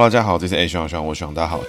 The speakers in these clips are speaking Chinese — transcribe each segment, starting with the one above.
大家好，这是 A 徐徐，我徐大家好。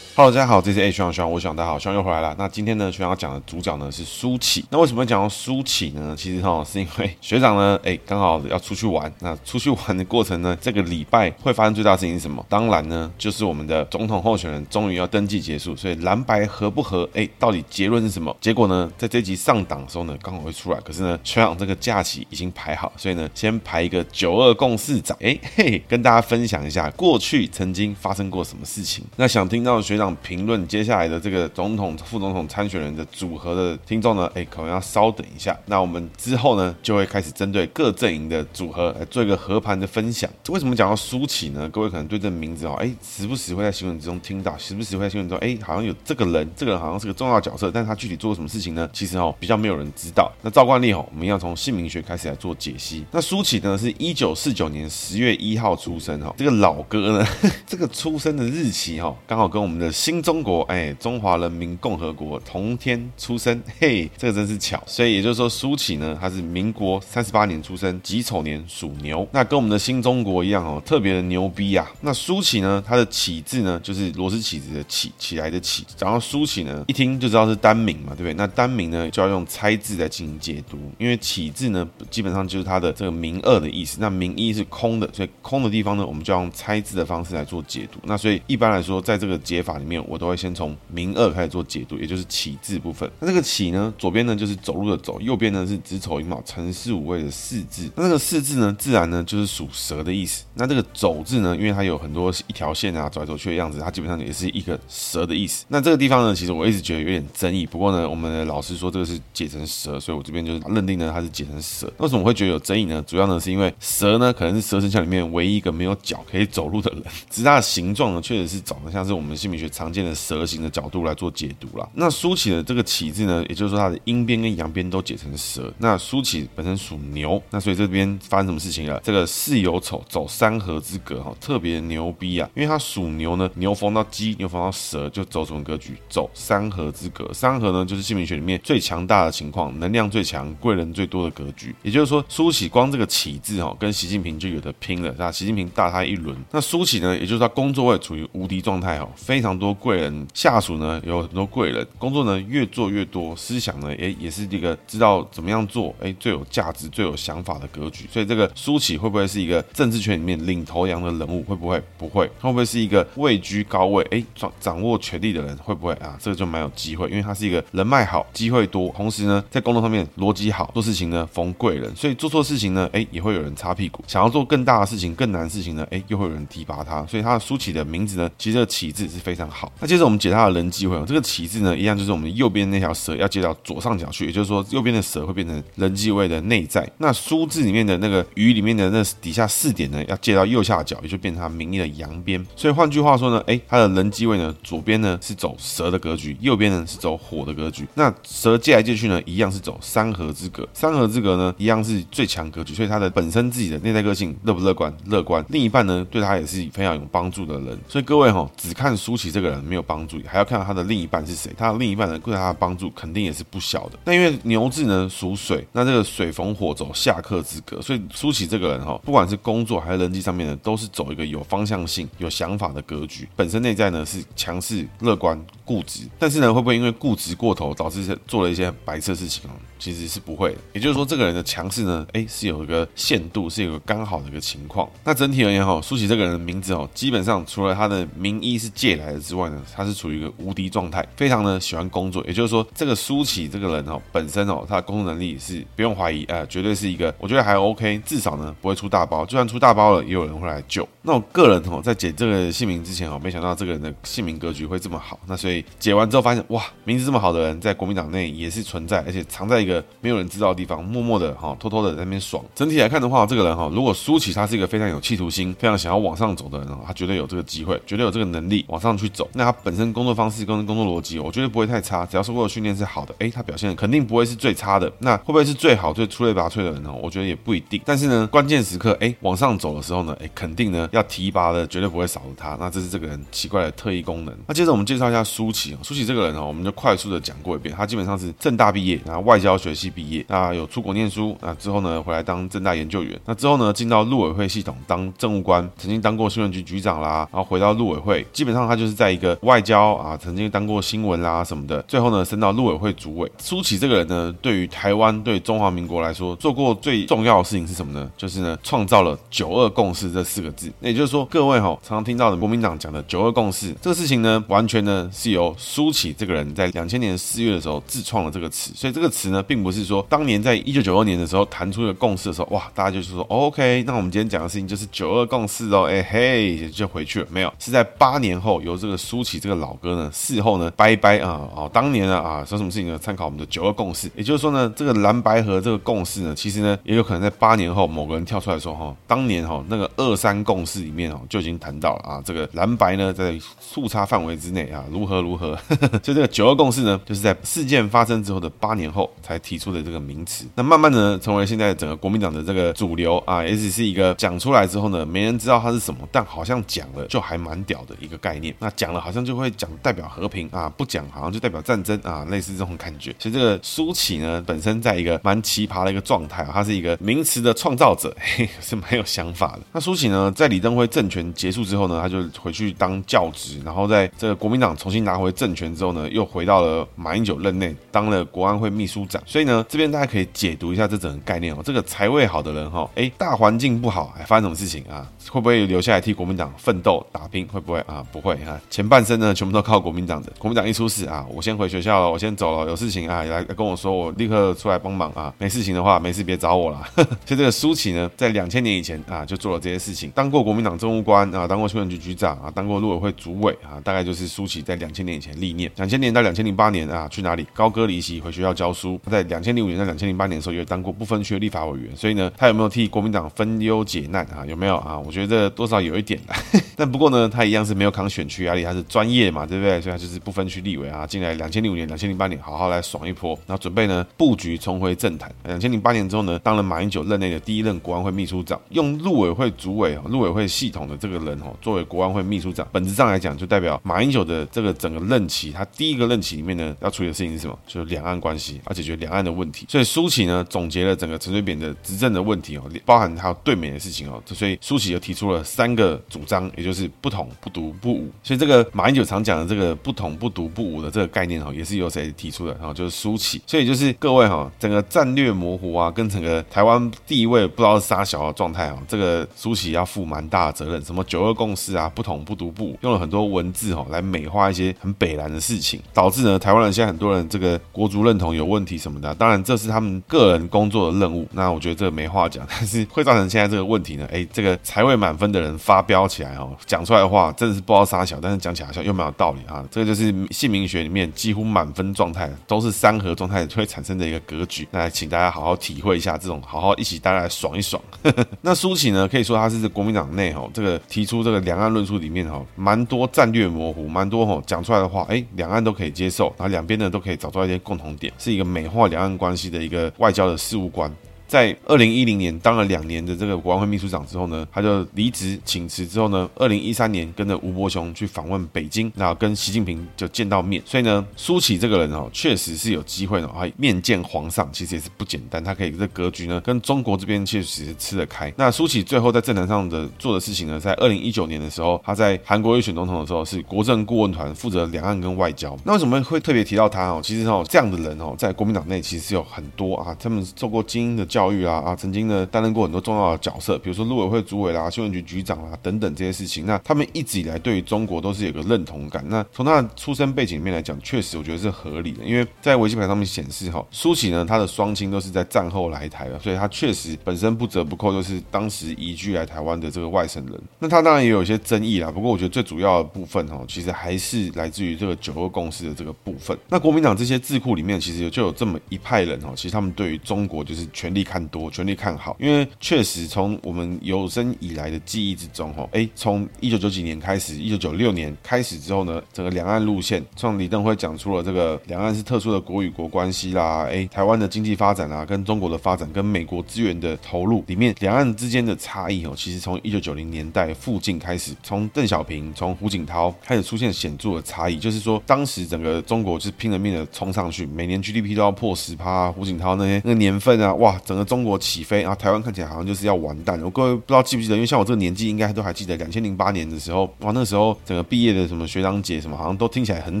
Hello，大家好，这是 A 学长学长，我是学长，大家好，学长又回来了。那今天呢，学长要讲的主角呢是苏启。那为什么要讲到苏启呢？其实哈，是因为学长呢，哎，刚好要出去玩。那出去玩的过程呢，这个礼拜会发生最大事情是什么？当然呢，就是我们的总统候选人终于要登记结束。所以蓝白合不合？哎，到底结论是什么？结果呢，在这集上档的时候呢，刚好会出来。可是呢，学长这个假期已经排好，所以呢，先排一个九二共识仔，哎嘿，跟大家分享一下过去曾经发生过什么事情。那想听到学长。评论接下来的这个总统、副总统参选人的组合的听众呢，哎，可能要稍等一下。那我们之后呢，就会开始针对各阵营的组合来做一个合盘的分享。为什么讲到苏乞呢？各位可能对这个名字哦，哎，时不时会在新闻之中听到，时不时会在新闻中，哎，好像有这个人，这个人好像是个重要角色，但是他具体做了什么事情呢？其实哦，比较没有人知道。那照惯例哦，我们要从姓名学开始来做解析。那苏乞呢，是一九四九年十月一号出生哈，这个老哥呢，这个出生的日期哈，刚好跟我们的新中国哎，中华人民共和国同天出生，嘿，这个真是巧。所以也就是说，苏乞呢，他是民国三十八年出生，己丑年属牛。那跟我们的新中国一样哦，特别的牛逼啊。那苏乞呢，他的乞字呢，就是螺丝起子的起，起来的起。然后苏乞呢，一听就知道是单名嘛，对不对？那单名呢，就要用猜字来进行解读，因为乞字呢，基本上就是它的这个名二的意思。那名一是空的，所以空的地方呢，我们就要用猜字的方式来做解读。那所以一般来说，在这个解法里面，我都会。先从名二开始做解读，也就是起字部分。那这个起呢，左边呢就是走路的走，右边呢是子丑寅卯辰巳午未的巳字。那这个巳字呢，自然呢就是属蛇的意思。那这个走字呢，因为它有很多一条线啊，走来走去的样子，它基本上也是一个蛇的意思。那这个地方呢，其实我一直觉得有点争议。不过呢，我们的老师说这个是解成蛇，所以我这边就是认定呢它是解成蛇。为什么会觉得有争议呢？主要呢是因为蛇呢可能是蛇生肖里面唯一一个没有脚可以走路的人，只是它的形状呢确实是长得像是我们姓名学常见的。蛇形的角度来做解读了。那苏乞的这个乞字呢，也就是说它的阴边跟阳边都解成蛇。那苏乞本身属牛，那所以这边发生什么事情了？这个巳酉丑走三合之格哈，特别牛逼啊！因为它属牛呢，牛逢到鸡，牛逢到蛇，就走什么格局？走三合之格。三合呢，就是姓名学里面最强大的情况，能量最强，贵人最多的格局。也就是说，苏乞光这个乞字哈，跟习近平就有得拼了，是吧？习近平大他一轮。那苏乞呢，也就是他工作位处于无敌状态哈，非常多多贵人。下属呢有很多贵人，工作呢越做越多，思想呢也也是一个知道怎么样做，哎，最有价值、最有想法的格局。所以这个苏乞会不会是一个政治圈里面领头羊的人物？会不会？不会。会不会是一个位居高位，哎，掌掌握权力的人？会不会啊？这个就蛮有机会，因为他是一个人脉好、机会多，同时呢在工作上面逻辑好，做事情呢逢贵人，所以做错事情呢，哎，也会有人擦屁股。想要做更大的事情、更难的事情呢，哎，又会有人提拔他。所以他的苏乞的名字呢，其实这个乞字是非常好。那接着我们解他。人机会哦，这个旗字呢，一样就是我们右边那条蛇要接到左上角去，也就是说，右边的蛇会变成人机位的内在。那书字里面的那个鱼里面的那底下四点呢，要接到右下角，也就变成它名义的阳边。所以换句话说呢，哎，它的人机位呢，左边呢是走蛇的格局，右边呢是走火的格局。那蛇借来借去呢，一样是走三合之格，三合之格呢，一样是最强格局。所以它的本身自己的内在个性乐不乐观？乐观。另一半呢，对他也是非常有帮助的人。所以各位哈、哦，只看苏乞这个个人没有帮助，还要看到他的另一半是谁，他的另一半呢，对他的帮助肯定也是不小的。那因为牛字呢属水，那这个水逢火走下克之格，所以苏乞这个人哈，不管是工作还是人际上面呢，都是走一个有方向性、有想法的格局。本身内在呢是强势、乐观、固执，但是呢会不会因为固执过头，导致做了一些白色事情哦？其实是不会的。也就是说，这个人的强势呢，哎，是有一个限度，是有个刚好的一个情况。那整体而言哈，舒淇这个人的名字哦，基本上除了他的名医是借来的之外呢，他是处于一个无敌状态，非常的喜欢工作。也就是说，这个苏起这个人哦，本身哦，他的工作能力是不用怀疑，呃，绝对是一个，我觉得还 OK，至少呢不会出大包，就算出大包了，也有人会来救。那我个人哦，在解这个姓名之前哦，没想到这个人的姓名格局会这么好。那所以解完之后发现，哇，名字这么好的人，在国民党内也是存在，而且藏在一个没有人知道的地方，默默的哈，偷偷的在那边爽。整体来看的话，这个人哈，如果苏起他是一个非常有企图心、非常想要往上走的人哦，他绝对有这个机会，绝对有这个能力往上去走。那他本身工作方式跟工作逻辑，我觉得不会太差，只要受过的训练是好的，诶，他表现肯定不会是最差的。那会不会是最好、最出类拔萃的人呢？我觉得也不一定。但是呢，关键时刻，诶，往上走的时候呢，诶，肯定呢要提拔的绝对不会少了他。那这是这个人奇怪的特异功能。那接着我们介绍一下舒淇。舒淇这个人哦，我们就快速的讲过一遍。他基本上是政大毕业，然后外交学系毕业，那有出国念书，那之后呢回来当政大研究员，那之后呢进到陆委会系统当政务官，曾经当过新闻局局长啦，然后回到陆委会，基本上他就是在在一个外交啊，曾经当过新闻啦什么的，最后呢升到陆委会主委。苏启这个人呢，对于台湾对中华民国来说，做过最重要的事情是什么呢？就是呢创造了九二共识这四个字。那也就是说，各位哈、哦、常常听到的国民党讲的九二共识这个事情呢，完全呢是由苏启这个人在两千年四月的时候自创了这个词。所以这个词呢，并不是说当年在一九九二年的时候谈出一个共识的时候，哇，大家就是说、OK，那我们今天讲的事情就是九二共识哦，哎嘿，就回去了。没有，是在八年后由这个苏起这个老哥呢，事后呢拜拜啊，哦，当年呢啊，说什么事情呢？参考我们的九二共识，也就是说呢，这个蓝白和这个共识呢，其实呢，也有可能在八年后某个人跳出来说哈，当年哈那个二三共识里面哦就已经谈到了啊，这个蓝白呢在速差范围之内啊，如何如何，所以这个九二共识呢，就是在事件发生之后的八年后才提出的这个名词。那慢慢的，成为现在整个国民党的这个主流啊，也只是一个讲出来之后呢，没人知道它是什么，但好像讲了就还蛮屌的一个概念。那讲讲了好像就会讲代表和平啊，不讲好像就代表战争啊，类似这种感觉。其实这个苏起呢，本身在一个蛮奇葩的一个状态啊，他是一个名词的创造者，嘿，是蛮有想法的。那苏起呢，在李登辉政权结束之后呢，他就回去当教职，然后在这个国民党重新拿回政权之后呢，又回到了马英九任内当了国安会秘书长。所以呢，这边大家可以解读一下这整个概念哦。这个财位好的人哈，哎，大环境不好，还发生什么事情啊？会不会留下来替国民党奋斗打拼？会不会啊？不会啊，前半生呢，全部都靠国民党的。国民党一出事啊，我先回学校了，我先走了，有事情啊，来跟我说，我立刻出来帮忙啊。没事情的话，没事别找我了。所以这个苏启呢，在两千年以前啊，就做了这些事情，当过国民党政务官啊，当过新闻局局长啊，当过陆委会主委啊，大概就是苏启在两千年以前历练。两千年到两千零八年啊，去哪里？高歌离席回学校教书。在两千零五年到两千零八年的时候，也当过不分区的立法委员。所以呢，他有没有替国民党分忧解难啊？有没有啊？我觉得多少有一点啦。但不过呢，他一样是没有扛选区压力，他是专业嘛，对不对？所以他就是不分区立委啊，进来两千零五年、两千零八年，好好来爽一波，然后准备呢布局重回政坛。两千零八年之后呢，当了马英九任内的第一任国安会秘书长，用陆委会主委、陆委会系统的这个人哦，作为国安会秘书长，本质上来讲，就代表马英九的这个整个任期，他第一个任期里面呢，要处理的事情是什么？就是两岸关系，要解决两岸的问题。所以苏起呢，总结了整个陈水扁的执政的问题哦，包含还有对美的事情哦，所以苏起又提出了三个主张，也就是不统、不独、不武。所以这个马英九常讲的这个不统、不独、不武的这个概念哈，也是由谁提出的？然后就是苏起。所以就是各位哈，整个战略模糊啊，跟整个台湾地位不知道是啥小的状态啊，这个苏起要负蛮大的责任。什么九二共识啊，不统、不独、不武，用了很多文字哈来美化一些很北蓝的事情，导致呢台湾人现在很多人这个国族认同有问题什么的。当然这是他们个人工作的任务，那我觉得这个没话讲。但是会造成现在这个问题呢？哎，这个财位满分的人发飙起来哦，讲出来的话真的是不知道啥小，但是讲起来好像又蛮有道理啊。这个就是姓名学里面几乎满分状态都是三合状态会产生的一个格局。那请大家好好体会一下这种，好好一起大家来爽一爽。那苏起呢，可以说他是国民党内哈这个提出这个两岸论述里面哈蛮多战略模糊，蛮多哈讲出来的话，哎，两岸都可以接受，然后两边呢都可以找到一些共同点，是一个美化两岸关系的一个外交的事务官。在二零一零年当了两年的这个国安会秘书长之后呢，他就离职请辞之后呢，二零一三年跟着吴伯雄去访问北京，然后跟习近平就见到面。所以呢，苏起这个人哦，确实是有机会哦，还面见皇上，其实也是不简单。他可以这格局呢，跟中国这边确实是吃得开。那苏起最后在政坛上的做的事情呢，在二零一九年的时候，他在韩国瑜选总统的时候是国政顾问团负责两岸跟外交。那为什么会特别提到他哦？其实哦，这样的人哦，在国民党内其实是有很多啊，他们受过精英的。教育啊啊，曾经呢担任过很多重要的角色，比如说陆委会主委啦、新闻局局长啦等等这些事情。那他们一直以来对于中国都是有个认同感。那从他的出生背景里面来讲，确实我觉得是合理的，因为在维基百科上面显示哈，苏起呢他的双亲都是在战后来台的，所以他确实本身不折不扣就是当时移居来台湾的这个外省人。那他当然也有一些争议啦，不过我觉得最主要的部分哈，其实还是来自于这个九二共识的这个部分。那国民党这些智库里面，其实就有这么一派人哦，其实他们对于中国就是全力看多，全力看好，因为确实从我们有生以来的记忆之中哈，哎，从一九九几年开始，一九九六年开始之后呢，整个两岸路线，从李登辉讲出了这个两岸是特殊的国与国关系啦，哎，台湾的经济发展啊，跟中国的发展，跟美国资源的投入里面，两岸之间的差异哦，其实从一九九零年代附近开始，从邓小平，从胡锦涛开始出现显著的差异，就是说当时整个中国是拼了命的冲上去，每年 GDP 都要破十趴，胡锦涛那些那个年份啊，哇，整整个中国起飞，然后台湾看起来好像就是要完蛋了。我各位不知道记不记得，因为像我这个年纪，应该都还记得两千零八年的时候，哇，那时候整个毕业的什么学长姐什么，好像都听起来很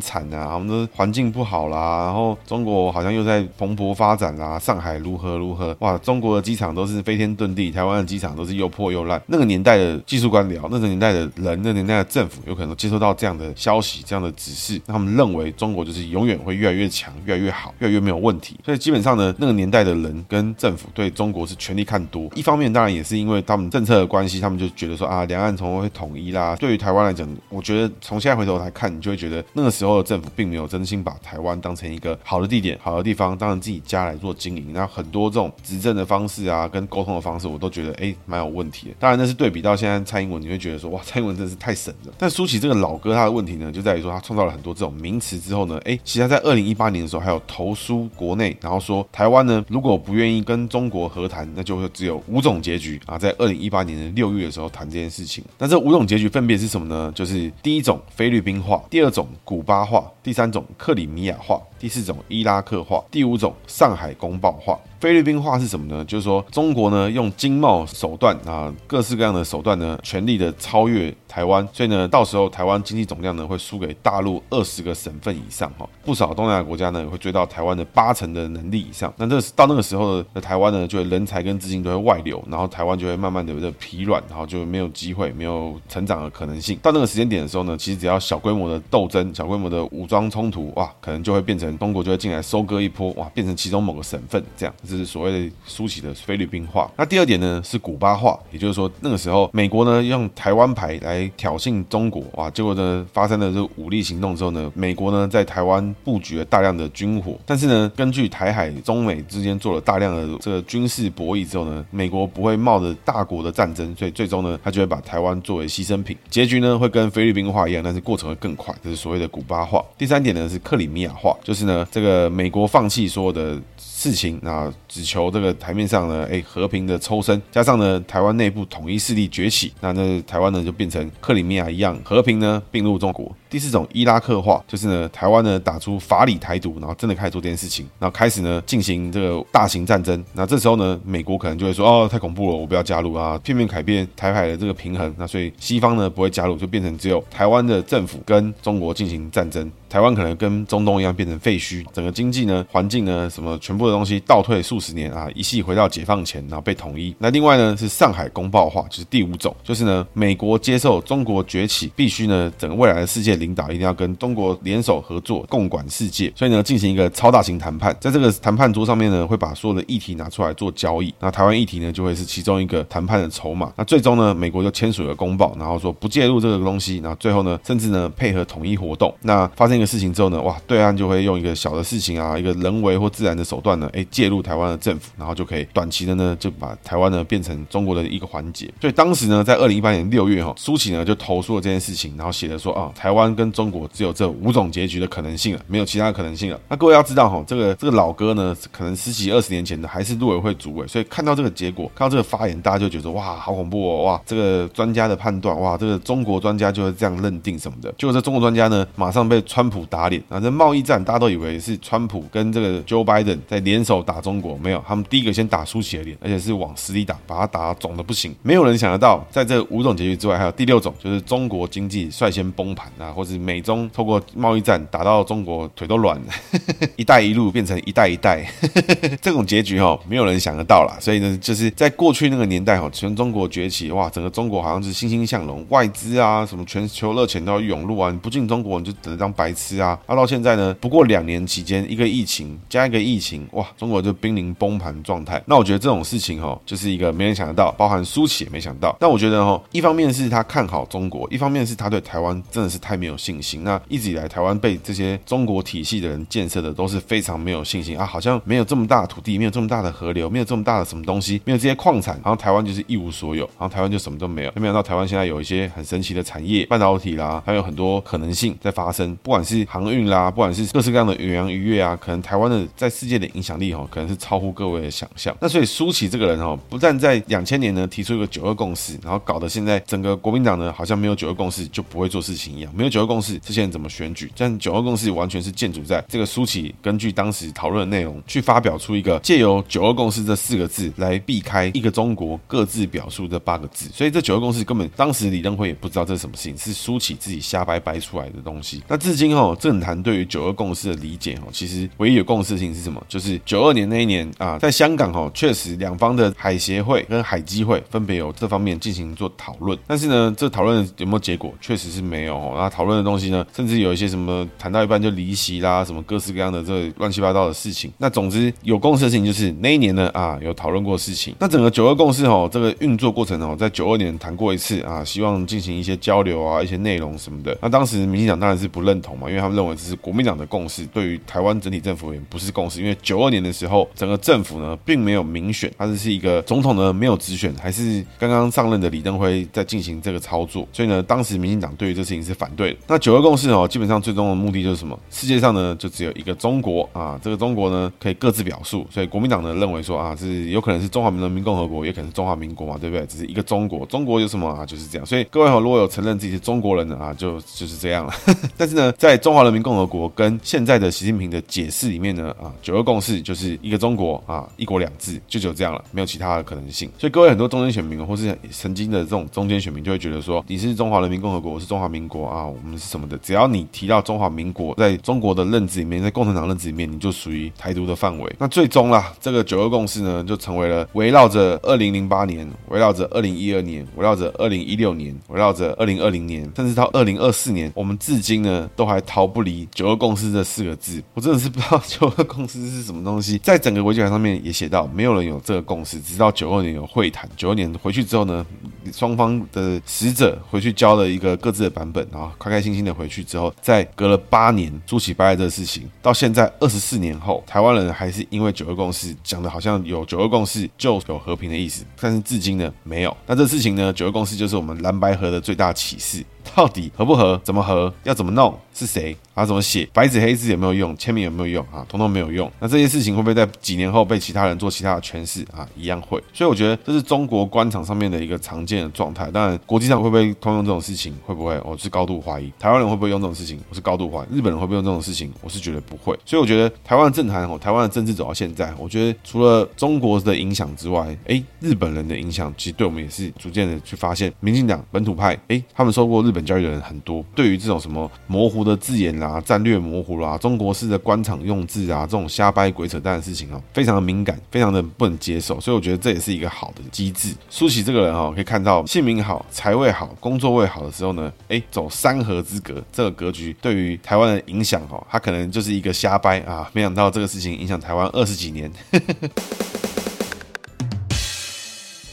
惨啊，我们的环境不好啦，然后中国好像又在蓬勃发展啦，上海如何如何，哇，中国的机场都是飞天遁地，台湾的机场都是又破又烂。那个年代的技术官僚，那个年代的人，那个年代的政府，有可能接收到这样的消息、这样的指示，那他们认为中国就是永远会越来越强、越来越好、越来越没有问题。所以基本上呢，那个年代的人跟政府对中国是全力看多。一方面当然也是因为他们政策的关系，他们就觉得说啊，两岸从会统一啦。对于台湾来讲，我觉得从现在回头来看，你就会觉得那个时候的政府并没有真心把台湾当成一个好的地点、好的地方，当成自己家来做经营。那很多这种执政的方式啊，跟沟通的方式，我都觉得哎，蛮有问题的。当然那是对比到现在蔡英文，你会觉得说哇，蔡英文真的是太神了。但苏起这个老哥他的问题呢，就在于说他创造了很多这种名词之后呢，哎，其实他在二零一八年的时候还有投书国内，然后说台湾呢如果不愿意跟中国和谈，那就会只有五种结局啊。在二零一八年的六月的时候谈这件事情。那这五种结局分别是什么呢？就是第一种菲律宾化，第二种古巴化，第三种克里米亚化，第四种伊拉克化，第五种上海公报化。菲律宾化是什么呢？就是说中国呢用经贸手段啊，各式各样的手段呢，全力的超越台湾，所以呢，到时候台湾经济总量呢会输给大陆二十个省份以上哈，不少东南亚国家呢也会追到台湾的八成的能力以上。那这到那个时候的台湾呢，就会人才跟资金都会外流，然后台湾就会慢慢的的疲软，然后就没有机会，没有成长的可能性。到那个时间点的时候呢，其实只要小规模的斗争、小规模的武装冲突，哇，可能就会变成中国就会进来收割一波，哇，变成其中某个省份这样。这是所谓的苏起的菲律宾化。那第二点呢是古巴化，也就是说那个时候美国呢用台湾牌来挑衅中国，哇，结果呢发生了这个武力行动之后呢，美国呢在台湾布局了大量的军火，但是呢根据台海中美之间做了大量的这个军事博弈之后呢，美国不会冒着大国的战争，所以最终呢他就会把台湾作为牺牲品，结局呢会跟菲律宾化一样，但是过程会更快，这是所谓的古巴化。第三点呢是克里米亚化，就是呢这个美国放弃所有的。事情啊，只求这个台面上呢，哎，和平的抽身，加上呢，台湾内部统一势力崛起，那那台湾呢就变成克里米亚一样，和平呢并入中国。第四种伊拉克化，就是呢，台湾呢打出法理台独，然后真的开始做这件事情，然后开始呢进行这个大型战争。那这时候呢，美国可能就会说，哦，太恐怖了，我不要加入啊，片面改变台海的这个平衡。那所以西方呢不会加入，就变成只有台湾的政府跟中国进行战争。台湾可能跟中东一样变成废墟，整个经济呢、环境呢、什么全部的东西倒退数十年啊，一系回到解放前，然后被统一。那另外呢是上海公报化，就是第五种，就是呢美国接受中国崛起，必须呢整个未来的世界领导一定要跟中国联手合作，共管世界。所以呢进行一个超大型谈判，在这个谈判桌上面呢会把所有的议题拿出来做交易。那台湾议题呢就会是其中一个谈判的筹码。那最终呢美国就签署了公报，然后说不介入这个东西。然后最后呢甚至呢配合统一活动。那发生一个事情之后呢，哇，对岸就会用一个小的事情啊，一个人为或自然的手段呢，哎，介入台湾的政府，然后就可以短期的呢，就把台湾呢变成中国的一个环节。所以当时呢，在二零一八年六月哈，苏起呢就投诉了这件事情，然后写的说啊，台湾跟中国只有这五种结局的可能性了，没有其他可能性了。那各位要知道哈，这个这个老哥呢，可能十几二十年前的还是陆委会主委，所以看到这个结果，看到这个发言，大家就觉得哇，好恐怖哦，哇，这个专家的判断，哇，这个中国专家就是这样认定什么的。结果这中国专家呢，马上被川普打脸。啊！这贸易战，大家都以为是川普跟这个 Joe Biden 在联手打中国，没有，他们第一个先打输起的脸，而且是往死里打，把他打肿的不行。没有人想得到，在这五种结局之外，还有第六种，就是中国经济率先崩盘啊，或者美中透过贸易战打到中国腿都软了，一带一路变成一带一带，这种结局哈，没有人想得到啦。所以呢，就是在过去那个年代哈，全中国崛起，哇，整个中国好像是欣欣向荣，外资啊，什么全球热钱都要涌入啊，你不进中国你就等着当白痴啊。啊，到现在呢，不过两年期间，一个疫情加一个疫情，哇，中国就濒临崩盘状态。那我觉得这种事情哈，就是一个没人想得到，包含苏企也没想到。但我觉得哈，一方面是他看好中国，一方面是他对台湾真的是太没有信心。那一直以来，台湾被这些中国体系的人建设的都是非常没有信心啊，好像没有这么大的土地，没有这么大的河流，没有这么大的什么东西，没有这些矿产，然后台湾就是一无所有，然后台湾就什么都没有。没想到台湾现在有一些很神奇的产业，半导体啦，还有很多可能性在发生，不管是航运啦，不管是各式各样的远洋渔业啊，可能台湾的在世界的影响力哈，可能是超乎各位的想象。那所以苏起这个人哈，不但在两千年呢提出一个九二共识，然后搞得现在整个国民党呢好像没有九二共识就不会做事情一样，没有九二共识，这些人怎么选举？但九二共识完全是建筑在这个苏起根据当时讨论的内容去发表出一个借由九二共识这四个字来避开一个中国各自表述这八个字，所以这九二共识根本当时李登辉也不知道这是什么事情，是苏起自己瞎掰掰出来的东西。那至今哦政坛对于九二共识的理解哦，其实唯一有共识性是什么？就是九二年那一年啊，在香港哈确实两方的海协会跟海基会分别有这方面进行做讨论，但是呢，这讨论有没有结果？确实是没有哦。那讨讨论的东西呢，甚至有一些什么谈到一半就离席啦，什么各式各样的这乱七八糟的事情。那总之有共识的事情就是那一年呢啊有讨论过事情。那整个九二共识哦，这个运作过程哦，在九二年谈过一次啊，希望进行一些交流啊，一些内容什么的。那当时民进党当然是不认同嘛，因为他们认为这是国民党的共识，对于台湾整体政府而言不是共识。因为九二年的时候，整个政府呢并没有民选，它只是一个总统呢没有直选，还是刚刚上任的李登辉在进行这个操作。所以呢，当时民进党对于这事情是反对。那九二共识哦，基本上最终的目的就是什么？世界上呢就只有一个中国啊，这个中国呢可以各自表述。所以国民党呢认为说啊，是有可能是中华人民共和国，也可能是中华民国嘛，对不对？只是一个中国，中国有什么啊？就是这样。所以各位哈，如果有承认自己是中国人的啊，就就是这样了。但是呢，在中华人民共和国跟现在的习近平的解释里面呢，啊，九二共识就是一个中国啊，一国两制，就只有这样了，没有其他的可能性。所以各位很多中间选民或是曾经的这种中间选民就会觉得说，你是中华人民共和国，我是中华民国啊，我我们是什么的？只要你提到中华民国，在中国的认知里面，在共产党认知里面，你就属于台独的范围。那最终啦，这个九二共识呢，就成为了围绕着二零零八年，围绕着二零一二年，围绕着二零一六年，围绕着二零二零年，甚至到二零二四年，我们至今呢都还逃不离九二共识这四个字。我真的是不知道九二共识是什么东西，在整个维基百科上面也写到，没有人有这个共识，直到九二年有会谈，九二年回去之后呢，双方的使者回去交了一个各自的版本，然后开心心的回去之后，在隔了八年，苏起败这个事情，到现在二十四年后，台湾人还是因为九二共识讲的好像有九二共识就有和平的意思，但是至今呢没有。那这事情呢，九二共识就是我们蓝白河的最大启示。到底合不合？怎么合？要怎么弄？是谁？啊？怎么写？白纸黑字有没有用？签名有没有用？啊，统统没有用。那这些事情会不会在几年后被其他人做其他的诠释？啊，一样会。所以我觉得这是中国官场上面的一个常见的状态。当然，国际上会不会通用这种事情？会不会？我是高度怀疑。台湾人会不会用这种事情？我是高度怀疑。日本人会不会用这种事情？我是觉得不会。所以我觉得台湾政坛哦，台湾的政治走到现在，我觉得除了中国的影响之外，哎，日本人的影响其实对我们也是逐渐的去发现，民进党本土派，哎，他们受过日本教育的人很多，对于这种什么模糊的字眼啦、战略模糊啦、中国式的官场用字啊，这种瞎掰鬼扯淡的事情哦，非常的敏感，非常的不能接受，所以我觉得这也是一个好的机制。苏起这个人哦，可以看到姓名好、财位好、工作位好的时候呢，哎，走三合之格，这个格局对于台湾的影响哦，他可能就是一个瞎掰啊，没想到这个事情影响台湾二十几年。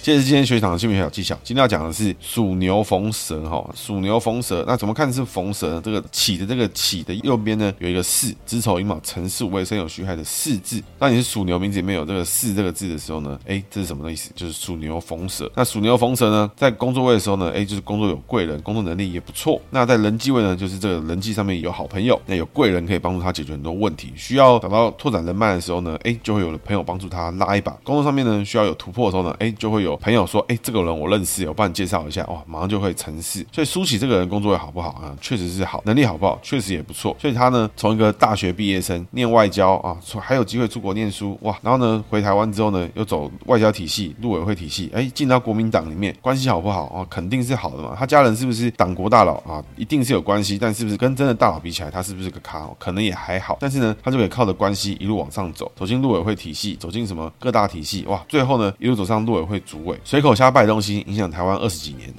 接着今天学长的姓名学小技巧，今天要讲的是属牛逢蛇哈，属牛逢蛇，那怎么看是逢蛇呢？这个起的这个起的右边呢，有一个巳，子丑寅卯辰巳午未申酉戌亥的巳字。当你是属牛名字里面有这个巳这个字的时候呢，哎，这是什么意思？就是属牛逢蛇。那属牛逢蛇呢，在工作位的时候呢，哎，就是工作有贵人，工作能力也不错。那在人际位呢，就是这个人际上面有好朋友，那有贵人可以帮助他解决很多问题。需要找到拓展人脉的时候呢，哎，就会有了朋友帮助他拉一把。工作上面呢，需要有突破的时候呢，哎，就会有。有朋友说，哎，这个人我认识，我帮你介绍一下，哇，马上就会成事。所以舒淇这个人工作也好不好啊？确实是好，能力好不好？确实也不错。所以他呢，从一个大学毕业生念外交啊，还有机会出国念书，哇，然后呢，回台湾之后呢，又走外交体系、陆委会体系，哎，进到国民党里面，关系好不好啊？肯定是好的嘛。他家人是不是党国大佬啊？一定是有关系，但是不是跟真的大佬比起来，他是不是个咖？可能也还好。但是呢，他就可以靠着关系一路往上走，走进陆委会体系，走进什么各大体系，哇，最后呢，一路走上陆委会主委，随口瞎拜东西，影响台湾二十几年。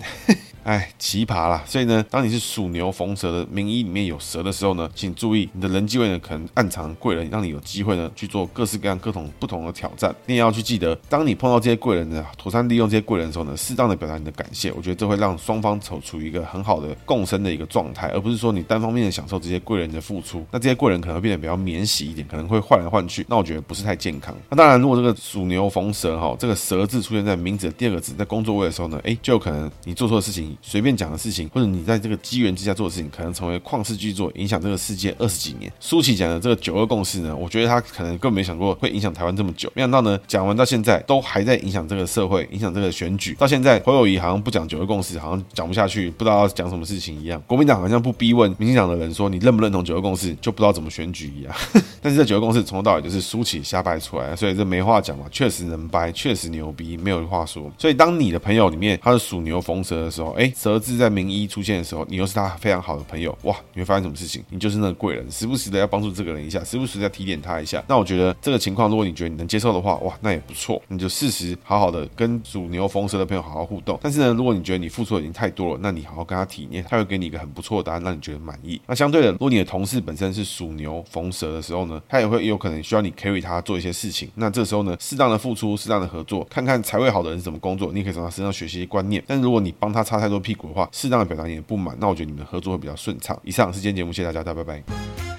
哎，奇葩啦！所以呢，当你是属牛逢蛇的名医里面有蛇的时候呢，请注意你的人际位呢，可能暗藏贵人，让你有机会呢去做各式各样、各种不同的挑战。你也要去记得，当你碰到这些贵人呢，妥善利用这些贵人的时候呢，适当的表达你的感谢。我觉得这会让双方处处于一个很好的共生的一个状态，而不是说你单方面的享受这些贵人的付出。那这些贵人可能会变得比较免洗一点，可能会换来换去。那我觉得不是太健康。那当然，如果这个属牛逢蛇哈，这个蛇字出现在名字的第二个字，在工作位的时候呢，哎，就有可能你做错的事情，随便讲的事情。或者你在这个机缘之下做的事情，可能成为旷世巨作，影响这个世界二十几年。舒淇讲的这个九二共识呢，我觉得他可能根本没想过会影响台湾这么久，没想到呢，讲完到现在都还在影响这个社会，影响这个选举。到现在侯友宜好像不讲九二共识，好像讲不下去，不知道要讲什么事情一样。国民党好像不逼问民进党的人说你认不认同九二共识，就不知道怎么选举一样。但是这九二共识从头到尾就是舒淇瞎掰出来，所以这没话讲嘛，确实能掰，确实牛逼，没有话说。所以当你的朋友里面他是属牛逢蛇的时候，哎，蛇字在名医出现的时候，你又是他非常好的朋友，哇！你会发生什么事情？你就是那个贵人，时不时的要帮助这个人一下，时不时的要提点他一下。那我觉得这个情况，如果你觉得你能接受的话，哇，那也不错。你就适时好好的跟属牛逢蛇的朋友好好互动。但是呢，如果你觉得你付出的已经太多了，那你好好跟他体验，他会给你一个很不错的答案，让你觉得满意。那相对的，如果你的同事本身是属牛逢蛇的时候呢，他也会有可能需要你 carry 他做一些事情。那这时候呢，适当的付出，适当的合作，看看财位好的人怎么工作，你可以从他身上学习观念。但如果你帮他擦太做屁股的话，适当的表达你的不满，那我觉得你们合作会比较顺畅。以上是今天节目，谢谢大家，大家拜拜。